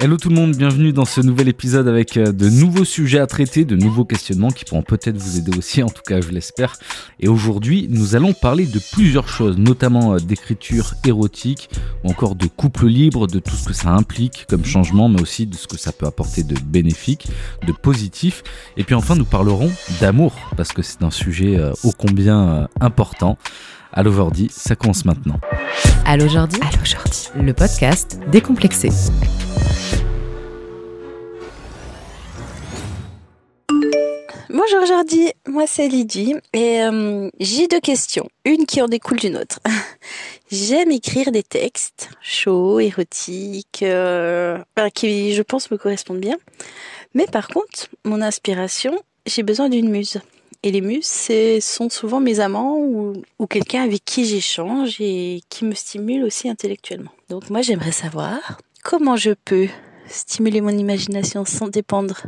Hello tout le monde, bienvenue dans ce nouvel épisode avec euh, de nouveaux sujets à traiter, de nouveaux questionnements qui pourront peut-être vous aider aussi, en tout cas je l'espère. Et aujourd'hui, nous allons parler de plusieurs choses, notamment euh, d'écriture érotique ou encore de couple libre, de tout ce que ça implique comme changement, mais aussi de ce que ça peut apporter de bénéfique, de positif. Et puis enfin, nous parlerons d'amour, parce que c'est un sujet euh, ô combien important. Allo Jordi, ça commence maintenant. Allo Jordi, Allo Jordi, le podcast décomplexé. Bonjour Jordi, moi c'est Lydie et euh, j'ai deux questions, une qui en découle d'une autre. J'aime écrire des textes chauds, érotiques, euh, qui je pense me correspondent bien. Mais par contre, mon inspiration, j'ai besoin d'une muse. Et les muses, ce sont souvent mes amants ou, ou quelqu'un avec qui j'échange et qui me stimule aussi intellectuellement. Donc moi j'aimerais savoir comment je peux stimuler mon imagination sans dépendre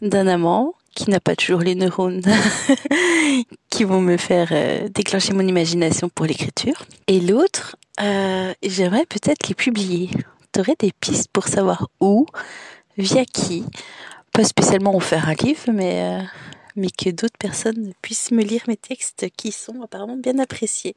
d'un amant qui n'a pas toujours les neurones qui vont me faire euh, déclencher mon imagination pour l'écriture. Et l'autre, euh, j'aimerais peut-être les publier. T'aurais des pistes pour savoir où, via qui, pas spécialement en faire un livre, mais, euh, mais que d'autres personnes puissent me lire mes textes qui sont apparemment bien appréciés.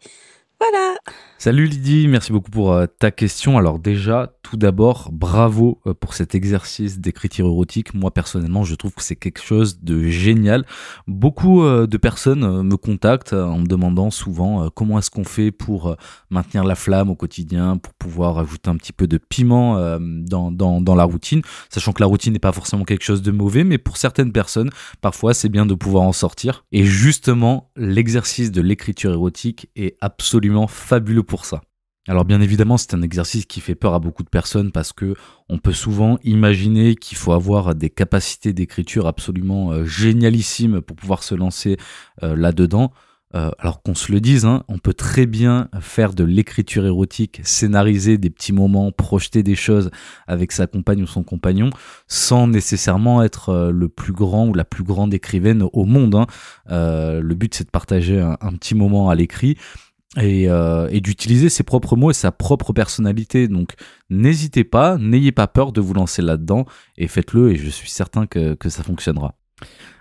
Voilà. Salut Lydie, merci beaucoup pour euh, ta question. Alors déjà, tout d'abord, bravo euh, pour cet exercice d'écriture érotique. Moi personnellement, je trouve que c'est quelque chose de génial. Beaucoup euh, de personnes me contactent en me demandant souvent comment est-ce qu'on fait pour maintenir la flamme au quotidien, pour pouvoir ajouter un petit peu de piment dans, dans, dans la routine, sachant que la routine n'est pas forcément quelque chose de mauvais, mais pour certaines personnes, parfois c'est bien de pouvoir en sortir. Et justement, l'exercice de l'écriture érotique est absolument fabuleux pour ça. Alors bien évidemment, c'est un exercice qui fait peur à beaucoup de personnes parce que on peut souvent imaginer qu'il faut avoir des capacités d'écriture absolument euh, génialissimes pour pouvoir se lancer euh, là-dedans. Euh, alors qu'on se le dise, hein, on peut très bien faire de l'écriture érotique, scénariser des petits moments, projeter des choses avec sa compagne ou son compagnon, sans nécessairement être le plus grand ou la plus grande écrivaine au monde. Hein. le but, c'est de partager un petit moment à l'écrit euh, et, d'utiliser ses propres mots et sa propre personnalité. Donc n'hésitez pas, n'ayez pas peur de vous lancer là-dedans et faites-le et je suis certain que, ça fonctionnera.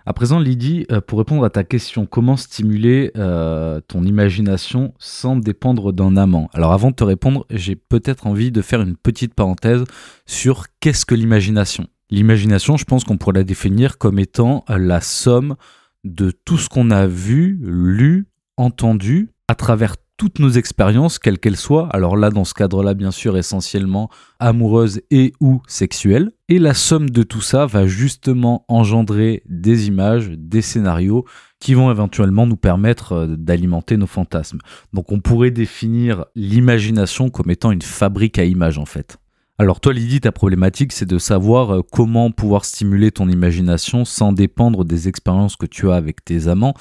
À présent, Lydie, euh, pour répondre à ta question, comment stimuler euh, ton imagination sans dépendre d'un amant? Alors avant de te répondre, j'ai peut-être envie de faire une petite parenthèse sur qu'est-ce que l'imagination? L'imagination, je pense qu'on pourrait la définir comme étant la somme de tout ce qu'on a vu, lu, entendu à travers toutes nos expériences, quelles qu'elles soient, alors là dans ce cadre-là bien sûr essentiellement amoureuses et ou sexuelles, et la somme de tout ça va justement engendrer des images, des scénarios qui vont éventuellement nous permettre euh, d'alimenter nos fantasmes. Donc on pourrait définir l'imagination comme étant une fabrique à images en fait. Alors toi Lydie, ta problématique c'est de savoir euh, comment pouvoir stimuler ton imagination sans dépendre des expériences que tu as avec tes amants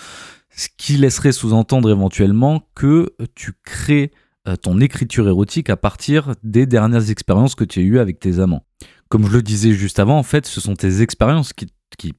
ce qui laisserait sous-entendre éventuellement que tu crées euh, ton écriture érotique à partir des dernières expériences que tu as eues avec tes amants. Comme je le disais juste avant, en fait, ce sont tes expériences qui,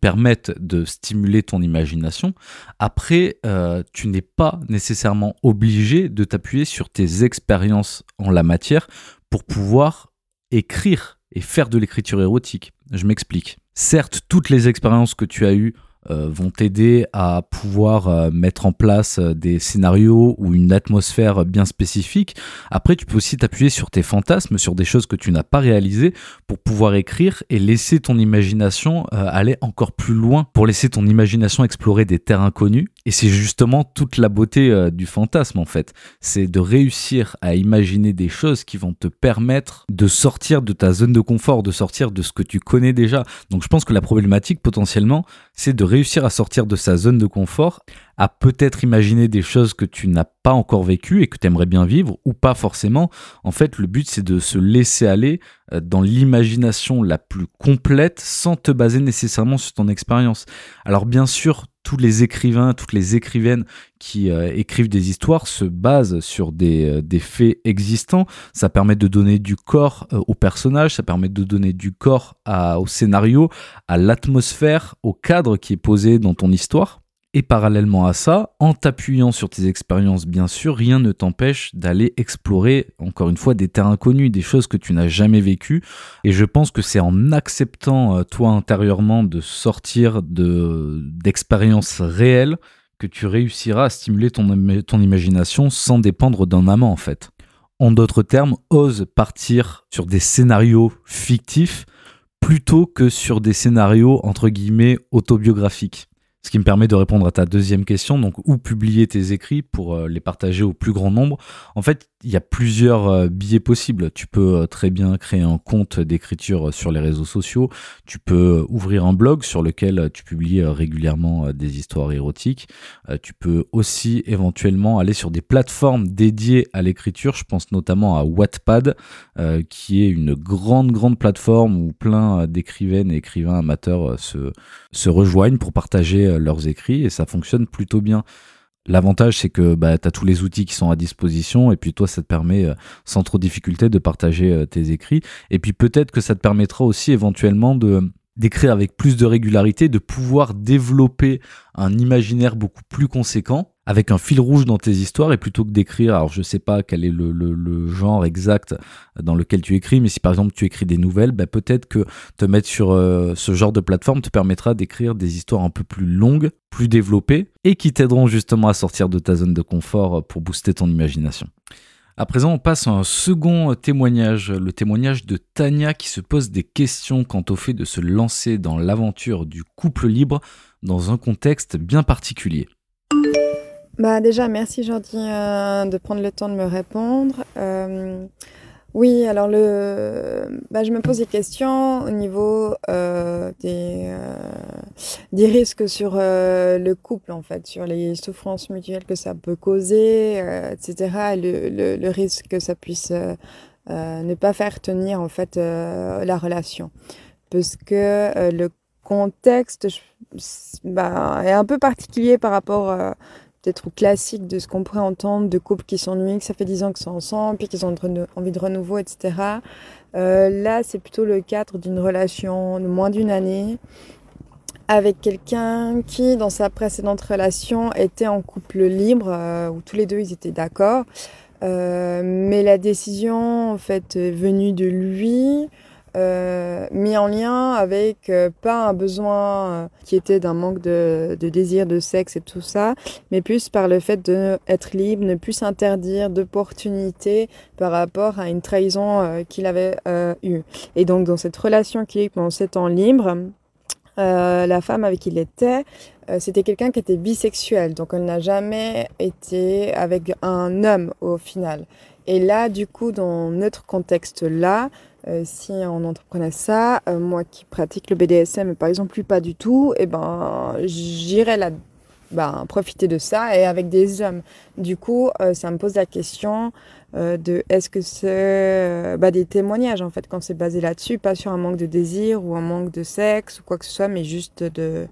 permettent de stimuler ton imagination. Après, euh, tu n'es pas nécessairement obligé de t'appuyer sur tes expériences en la matière pour pouvoir écrire et faire de l'écriture érotique. Je m'explique. Certes, toutes les expériences que tu as eues vont t'aider à pouvoir euh, mettre en place euh, des scénarios ou une atmosphère bien spécifique. Après, tu peux aussi t'appuyer sur tes fantasmes, sur des choses que tu n'as pas réalisées pour pouvoir écrire et laisser ton imagination aller encore plus loin, pour laisser ton imagination explorer des terres inconnues. Et c'est justement toute la beauté du fantasme en fait. C'est de réussir à imaginer des choses qui vont te permettre de sortir de ta zone de confort, de sortir de ce que tu connais déjà. Donc je pense que la problématique potentiellement, c'est de réussir à sortir de sa zone de confort, à peut-être imaginer des choses que tu n'as pas encore vécues et que tu aimerais bien vivre, ou pas forcément. En fait, le but, c'est de se laisser aller euh, dans l'imagination la plus complète sans te baser nécessairement sur ton expérience. Alors bien sûr, tous les écrivains, toutes les écrivaines qui euh, écrivent des histoires se basent sur des, euh, des, faits existants. Ça permet de donner du corps euh, au personnage, ça permet de donner du corps au scénario, à l'atmosphère, au cadre qui est posé dans ton histoire. Et parallèlement à ça, en t'appuyant sur tes expériences, bien sûr, rien ne t'empêche d'aller explorer, encore une fois, des terrains connus, des choses que tu n'as jamais vécues. Et je pense que c'est en acceptant, euh, toi, intérieurement, de sortir de, d'expériences réelles que tu réussiras à stimuler ton imagination sans dépendre d'un amant, en fait. En d'autres termes, ose partir sur des scénarios fictifs plutôt que sur des scénarios, entre guillemets, autobiographiques. Ce qui me permet de répondre à ta deuxième question, donc où publier tes écrits pour euh, les partager au plus grand nombre? En fait, il y a plusieurs euh, billets possibles. Tu peux euh, très bien créer un compte d'écriture sur les réseaux sociaux. Tu peux ouvrir un blog sur lequel tu publies régulièrement des histoires érotiques. Tu peux aussi éventuellement aller sur des plateformes dédiées à l'écriture. Je pense notamment à Wattpad, qui est une grande, grande plateforme où plein d'écrivaines et écrivains amateurs se rejoignent pour partager leurs écrits et ça fonctionne plutôt bien. L'avantage, c'est que bah, tu as tous les outils qui sont à disposition et puis toi, ça te permet euh, sans trop de difficulté de partager euh, tes écrits. Et puis peut-être que ça te permettra aussi éventuellement de d'écrire avec plus de régularité, de pouvoir développer un imaginaire beaucoup plus conséquent avec un fil rouge dans tes histoires et plutôt que d'écrire, alors je sais pas quel est le, genre exact dans lequel tu écris, mais si par exemple tu écris des nouvelles, bah peut-être que te mettre sur euh, ce genre de plateforme te permettra d'écrire des histoires un peu plus longues, plus développées et qui t'aideront justement à sortir de ta zone de confort pour booster ton imagination. À présent, on passe à un second témoignage, le témoignage de Tania qui se pose des questions quant au fait de se lancer dans l'aventure du couple libre dans un contexte bien particulier. Bah déjà, merci Jordi euh, de prendre le temps de me répondre. Euh, oui, alors le, bah, je me pose des questions au niveau euh, des, des risques sur le couple, en fait, sur les souffrances mutuelles que ça peut causer, etc. Et le, le, risque que ça puisse ne pas faire tenir, en fait, la relation. Parce que le contexte bah, est un peu particulier par rapport peut-être classique de ce qu'on pourrait entendre de couples qui s'ennuient, que ça fait 10 ans qu'ils sont ensemble, puis qu'ils ont envie de renouveau, etc. Euh, là, c'est plutôt le cadre d'une relation de moins d'une année avec quelqu'un qui, dans sa précédente relation, était en couple libre, euh, où tous les deux ils étaient d'accord. Euh, mais la décision, en fait, est venue de lui. Euh, mis en lien avec euh, pas un besoin qui était d'un manque de, désir de sexe et tout ça, mais plus par le fait d'être libre, ne plus s'interdire d'opportunités par rapport à une trahison qu'il avait eue. Et donc dans cette relation qui est pendant sept ans libre, la femme avec qui il était, c'était quelqu'un qui était bisexuel, donc elle n'a jamais été avec un homme au final. Et là, du coup, dans notre contexte-là, euh, si on entreprenait ça, euh, moi qui pratique le BDSM, par exemple, plus pas du tout, et eh ben, j'irais là, ben, profiter de ça et avec des hommes. Du coup, euh, ça me pose la question de est-ce que c'est bah, des témoignages en fait quand c'est basé là-dessus, pas sur un manque de désir ou un manque de sexe ou quoi que ce soit, mais juste de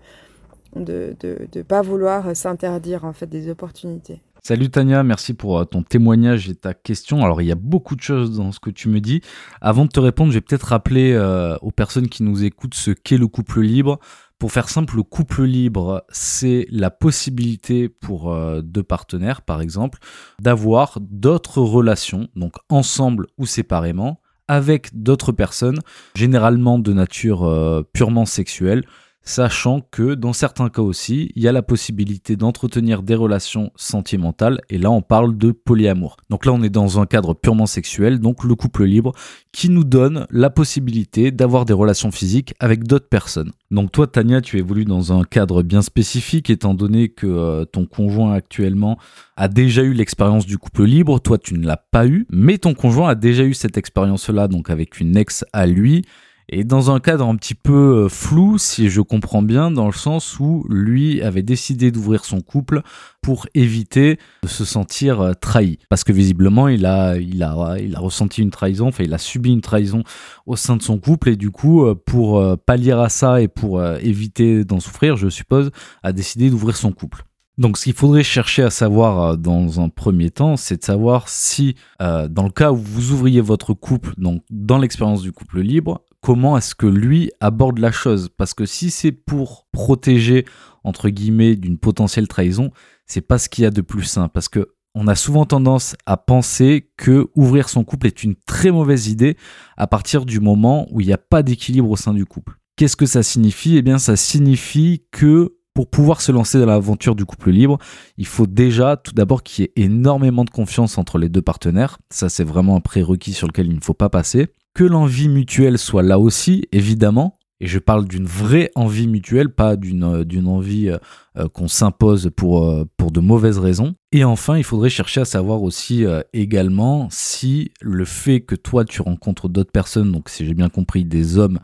de ne pas vouloir s'interdire en fait des opportunités. Salut Tania, merci pour euh, ton témoignage et ta question. Alors il y a beaucoup de choses dans ce que tu me dis. Avant de te répondre, je vais peut-être rappeler euh, aux personnes qui nous écoutent ce qu'est le couple libre. Pour faire simple, le couple libre, c'est la possibilité pour euh, deux partenaires, par exemple, d'avoir d'autres relations, donc ensemble ou séparément, avec d'autres personnes, généralement de nature purement sexuelle, sachant que dans certains cas aussi, il y a la possibilité d'entretenir des relations sentimentales, et là on parle de polyamour. Donc là on est dans un cadre purement sexuel, donc le couple libre, qui nous donne la possibilité d'avoir des relations physiques avec d'autres personnes. Donc toi Tania, tu évolues dans un cadre bien spécifique, étant donné que euh, ton conjoint actuellement a déjà eu l'expérience du couple libre, toi tu ne l'as pas eu, mais ton conjoint a déjà eu cette expérience-là, donc avec une ex à lui, et dans un cadre un petit peu euh, flou, si je comprends bien, dans le sens où lui avait décidé d'ouvrir son couple pour éviter de se sentir euh, trahi. Parce que visiblement, il a, il a, il a ressenti une trahison, enfin, il a subi une trahison au sein de son couple, et du coup, euh, pour pallier à ça et pour éviter d'en souffrir, je suppose, a décidé d'ouvrir son couple. Donc ce qu'il faudrait chercher à savoir dans un premier temps, c'est de savoir si, dans le cas où vous ouvriez votre couple, donc dans l'expérience du couple libre, comment est-ce que lui aborde la chose. Parce que si c'est pour protéger, entre guillemets, d'une potentielle trahison, c'est pas ce qu'il y a de plus sain. Parce que on a souvent tendance à penser que ouvrir son couple est une très mauvaise idée à partir du moment où il n'y a pas d'équilibre au sein du couple. Qu'est-ce que ça signifie? Eh bien, ça signifie que pour pouvoir se lancer dans l'aventure du couple libre, il faut déjà tout d'abord qu'il y ait énormément de confiance entre les deux partenaires. Ça, c'est vraiment un prérequis sur lequel il ne faut pas passer. Que l'envie mutuelle soit là aussi, évidemment. Et je parle d'une vraie envie mutuelle, pas d'une euh, envie euh, euh, qu'on s'impose pour, de mauvaises raisons. Et enfin, il faudrait chercher à savoir aussi également si le fait que toi tu rencontres d'autres personnes, donc si j'ai bien compris des hommes,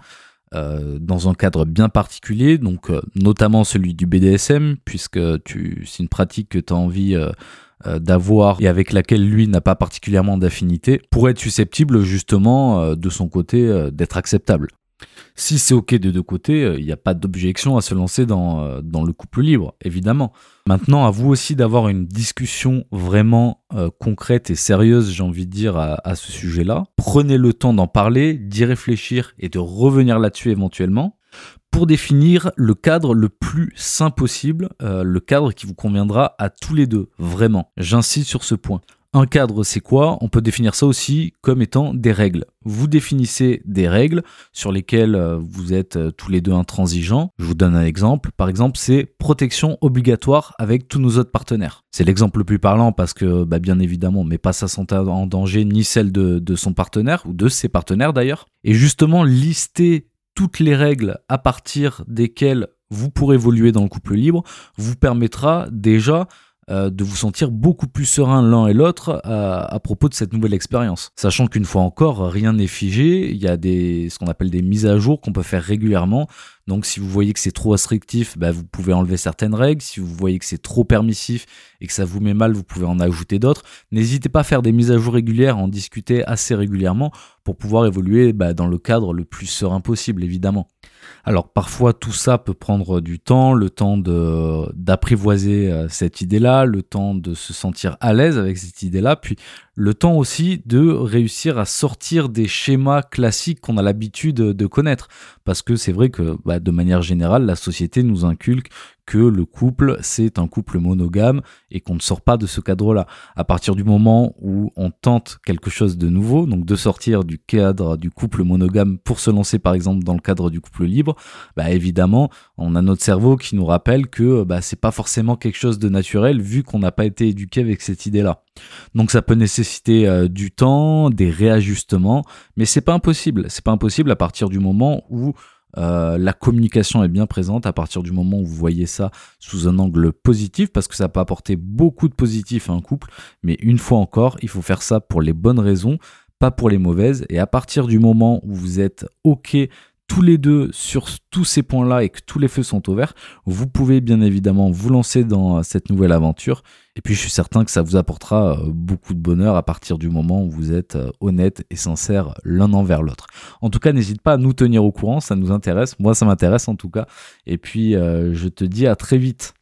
dans un cadre bien particulier, donc notamment celui du BDSM, puisque c'est une pratique que tu as envie d'avoir et avec laquelle lui n'a pas particulièrement d'affinité, pourrait être susceptible justement de son côté d'être acceptable. Si c'est OK de deux côtés, il n'y a pas d'objection à se lancer dans, dans le couple libre, évidemment. Maintenant, à vous aussi d'avoir une discussion vraiment euh, concrète et sérieuse, j'ai envie de dire, à, ce sujet-là. Prenez le temps d'en parler, d'y réfléchir et de revenir là-dessus éventuellement pour définir le cadre le plus sain possible, euh, le cadre qui vous conviendra à tous les deux, vraiment. J'insiste sur ce point. Un cadre, c'est quoi? On peut définir ça aussi comme étant des règles. Vous définissez des règles sur lesquelles euh, vous êtes euh, tous les deux intransigeants. Je vous donne un exemple. Par exemple, c'est protection obligatoire avec tous nos autres partenaires. C'est l'exemple le plus parlant parce que, bah, bien évidemment, on met pas sa santé en danger ni celle de, de son partenaire ou de ses partenaires d'ailleurs. Et justement, lister toutes les règles à partir desquelles vous pourrez évoluer dans le couple libre vous permettra déjà euh, de vous sentir beaucoup plus serein l'un et l'autre à, propos de cette nouvelle expérience. Sachant qu'une fois encore, rien n'est figé, il y a ce qu'on appelle des mises à jour qu'on peut faire régulièrement. Donc si vous voyez que c'est trop restrictif, bah, vous pouvez enlever certaines règles. Si vous voyez que c'est trop permissif et que ça vous met mal, vous pouvez en ajouter d'autres. N'hésitez pas à faire des mises à jour régulières, en discuter assez régulièrement pour pouvoir évoluer bah, dans le cadre le plus serein possible, évidemment. Alors parfois tout ça peut prendre du temps, le temps d'apprivoiser euh, cette idée-là, le temps de se sentir à l'aise avec cette idée-là, puis le temps aussi de réussir à sortir des schémas classiques qu'on a l'habitude de connaître. Parce que c'est vrai que bah, de manière générale, la société nous inculque que le couple, c'est un couple monogame et qu'on ne sort pas de ce cadre-là. À partir du moment où on tente quelque chose de nouveau, donc de sortir du cadre du couple monogame pour se lancer par exemple dans le cadre du couple libre, bah évidemment, on a notre cerveau qui nous rappelle que bah, c'est pas forcément quelque chose de naturel vu qu'on n'a pas été éduqué avec cette idée-là. Donc ça peut nécessiter euh, du temps, des réajustements, mais c'est pas impossible. C'est pas impossible à partir du moment où euh, la communication est bien présente à partir du moment où vous voyez ça sous un angle positif, parce que ça peut apporter beaucoup de positif à un couple, mais une fois encore, il faut faire ça pour les bonnes raisons, pas pour les mauvaises, et à partir du moment où vous êtes OK tous les deux sur tous ces points-là et que tous les feux sont ouverts, vous pouvez bien évidemment vous lancer dans cette nouvelle aventure. Et puis je suis certain que ça vous apportera euh, beaucoup de bonheur à partir du moment où vous êtes euh, honnête et sincère l'un envers l'autre. En tout cas, n'hésite pas à nous tenir au courant, ça nous intéresse. Moi, ça m'intéresse en tout cas. Et puis, euh, je te dis à très vite.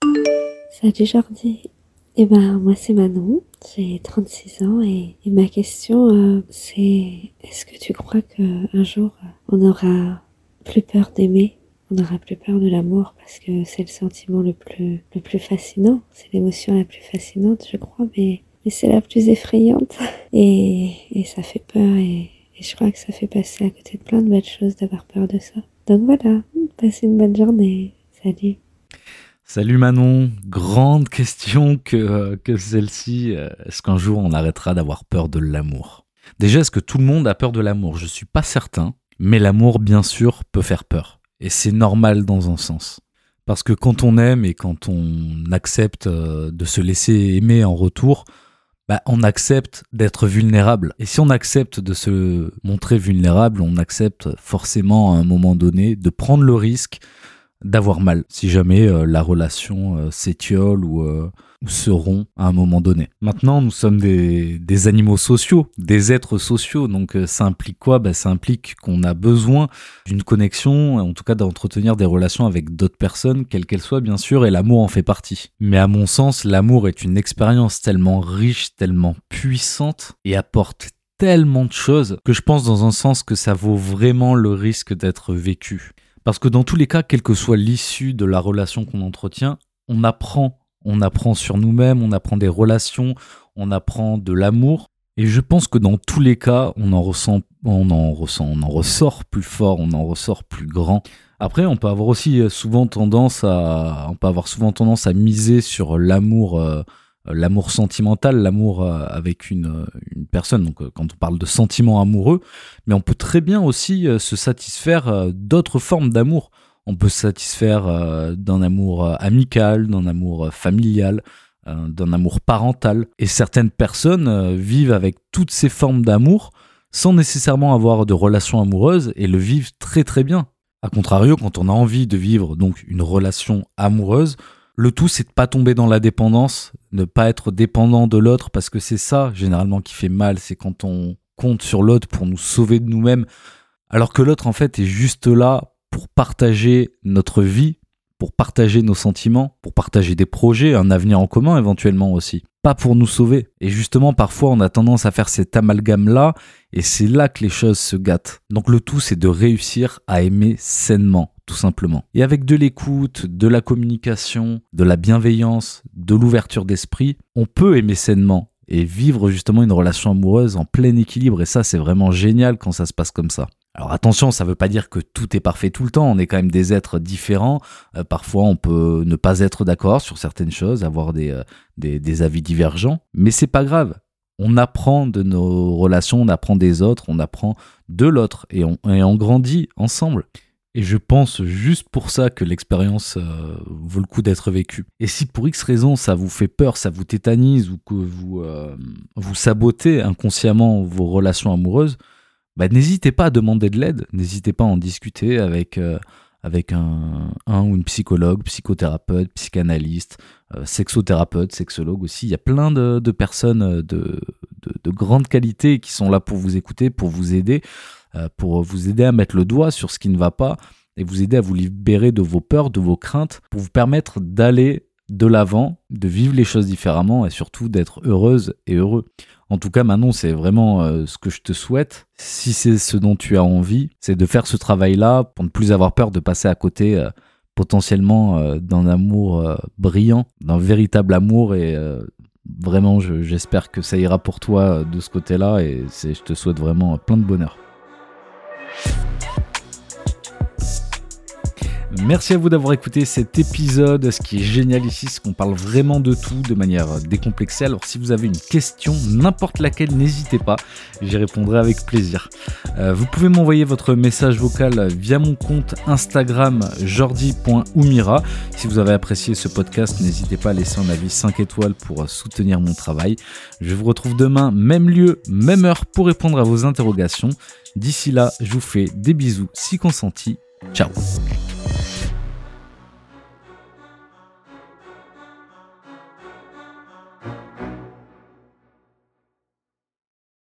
Salut Jordi. Eh ben, moi c'est Manon, j'ai 36 ans et, ma question c'est est-ce que tu crois qu'un jour on aura plus peur d'aimer, on n'aura plus peur de l'amour parce que c'est le sentiment le plus, le plus fascinant, c'est l'émotion la plus fascinante, je crois, mais, mais c'est la plus effrayante et, et ça fait peur et, et je crois que ça fait passer à côté de plein de belles choses d'avoir peur de ça. Donc voilà, passez une bonne journée. Salut. Salut Manon, grande question que, que celle-ci. Est-ce qu'un jour on arrêtera d'avoir peur de l'amour? Déjà, est-ce que tout le monde a peur de l'amour? Je suis pas certain. Mais l'amour, bien sûr, peut faire peur. Et c'est normal dans un sens. Parce que quand on aime et quand on accepte euh, de se laisser aimer en retour, bah, on accepte d'être vulnérable. Et si on accepte de se montrer vulnérable, on accepte forcément à un moment donné de prendre le risque d'avoir mal si jamais euh, la relation euh, s'étiole ou, ou se rompt à un moment donné. Maintenant, nous sommes des, des animaux sociaux, des êtres sociaux, donc ça implique quoi? Bah, Ça implique qu'on a besoin d'une connexion, en tout cas d'entretenir des relations avec d'autres personnes, quelles qu'elles soient bien sûr, et l'amour en fait partie. Mais à mon sens, l'amour est une expérience tellement riche, tellement puissante, et apporte tellement de choses que je pense dans un sens que ça vaut vraiment le risque d'être vécu. Parce que dans tous les cas, quelle que soit l'issue de la relation qu'on entretient, on apprend. On apprend sur nous-mêmes, on apprend des relations, on apprend de l'amour. Et je pense que dans tous les cas, on en ressent, on en ressort plus fort, on en ressort plus grand. Après, on peut avoir aussi euh, souvent tendance à, on peut avoir souvent tendance à miser sur l'amour, euh, l'amour sentimental, l'amour euh, avec une, une, personne. Donc, quand on parle de sentiments amoureux, mais on peut très bien aussi se satisfaire d'autres formes d'amour. On peut se satisfaire d'un amour amical, d'un amour familial, euh, d'un amour parental. Et certaines personnes euh, vivent avec toutes ces formes d'amour sans nécessairement avoir de relation amoureuse et le vivent très très bien. A contrario, quand on a envie de vivre donc une relation amoureuse, le tout c'est de pas tomber dans la dépendance, ne pas être dépendant de l'autre parce que c'est ça généralement qui fait mal, c'est quand on compte sur l'autre pour nous sauver de nous-mêmes alors que l'autre en fait est juste là pour partager notre vie, pour partager nos sentiments, pour partager des projets, un avenir en commun éventuellement aussi. Pas pour nous sauver. Et justement, parfois, on a tendance à faire cet amalgame-là, et c'est là que les choses se gâtent. Donc le tout, c'est de réussir à aimer sainement, tout simplement. Et avec de l'écoute, de la communication, de la bienveillance, de l'ouverture d'esprit, on peut aimer sainement et vivre justement une relation amoureuse en plein équilibre. Et ça, c'est vraiment génial quand ça se passe comme ça. Alors attention, ça ne veut pas dire que tout est parfait tout le temps, on est quand même des êtres différents. Euh, parfois, on peut ne pas être d'accord sur certaines choses, avoir des, euh, des, avis divergents, mais c'est pas grave. On apprend de nos relations, on apprend des autres, on apprend de l'autre et on, et on grandit ensemble. Et je pense juste pour ça que l'expérience euh, vaut le coup d'être vécue. Et si pour X raison ça vous fait peur, ça vous tétanise ou que vous, vous sabotez inconsciemment vos relations amoureuses, bah, n'hésitez pas à demander de l'aide, n'hésitez pas à en discuter avec, euh, avec un, un, ou une psychologue, psychothérapeute, psychanalyste, euh, sexothérapeute, sexologue aussi. Il y a plein de, de personnes de, de, de, grande qualité qui sont là pour vous écouter, pour vous aider, euh, pour vous aider à mettre le doigt sur ce qui ne va pas et vous aider à vous libérer de vos peurs, de vos craintes, pour vous permettre d'aller de l'avant, de vivre les choses différemment et surtout d'être heureuse et heureux. En tout cas, Manon, c'est vraiment euh, ce que je te souhaite. Si c'est ce dont tu as envie, c'est de faire ce travail-là pour ne plus avoir peur de passer à côté euh, potentiellement euh, d'un amour brillant, d'un véritable amour. Et vraiment, j'espère que ça ira pour toi de ce côté-là. Et je te souhaite vraiment plein de bonheur. Merci à vous d'avoir écouté cet épisode. Ce qui est génial ici, c'est qu'on parle vraiment de tout de manière décomplexée. Alors si vous avez une question, n'importe laquelle, n'hésitez pas, j'y répondrai avec plaisir. Euh, vous pouvez m'envoyer votre message vocal via mon compte Instagram jordi.umira. Si vous avez apprécié ce podcast, n'hésitez pas à laisser un avis 5 étoiles pour soutenir mon travail. Je vous retrouve demain, même lieu, même heure pour répondre à vos interrogations. D'ici là, je vous fais des bisous si consentis. Ciao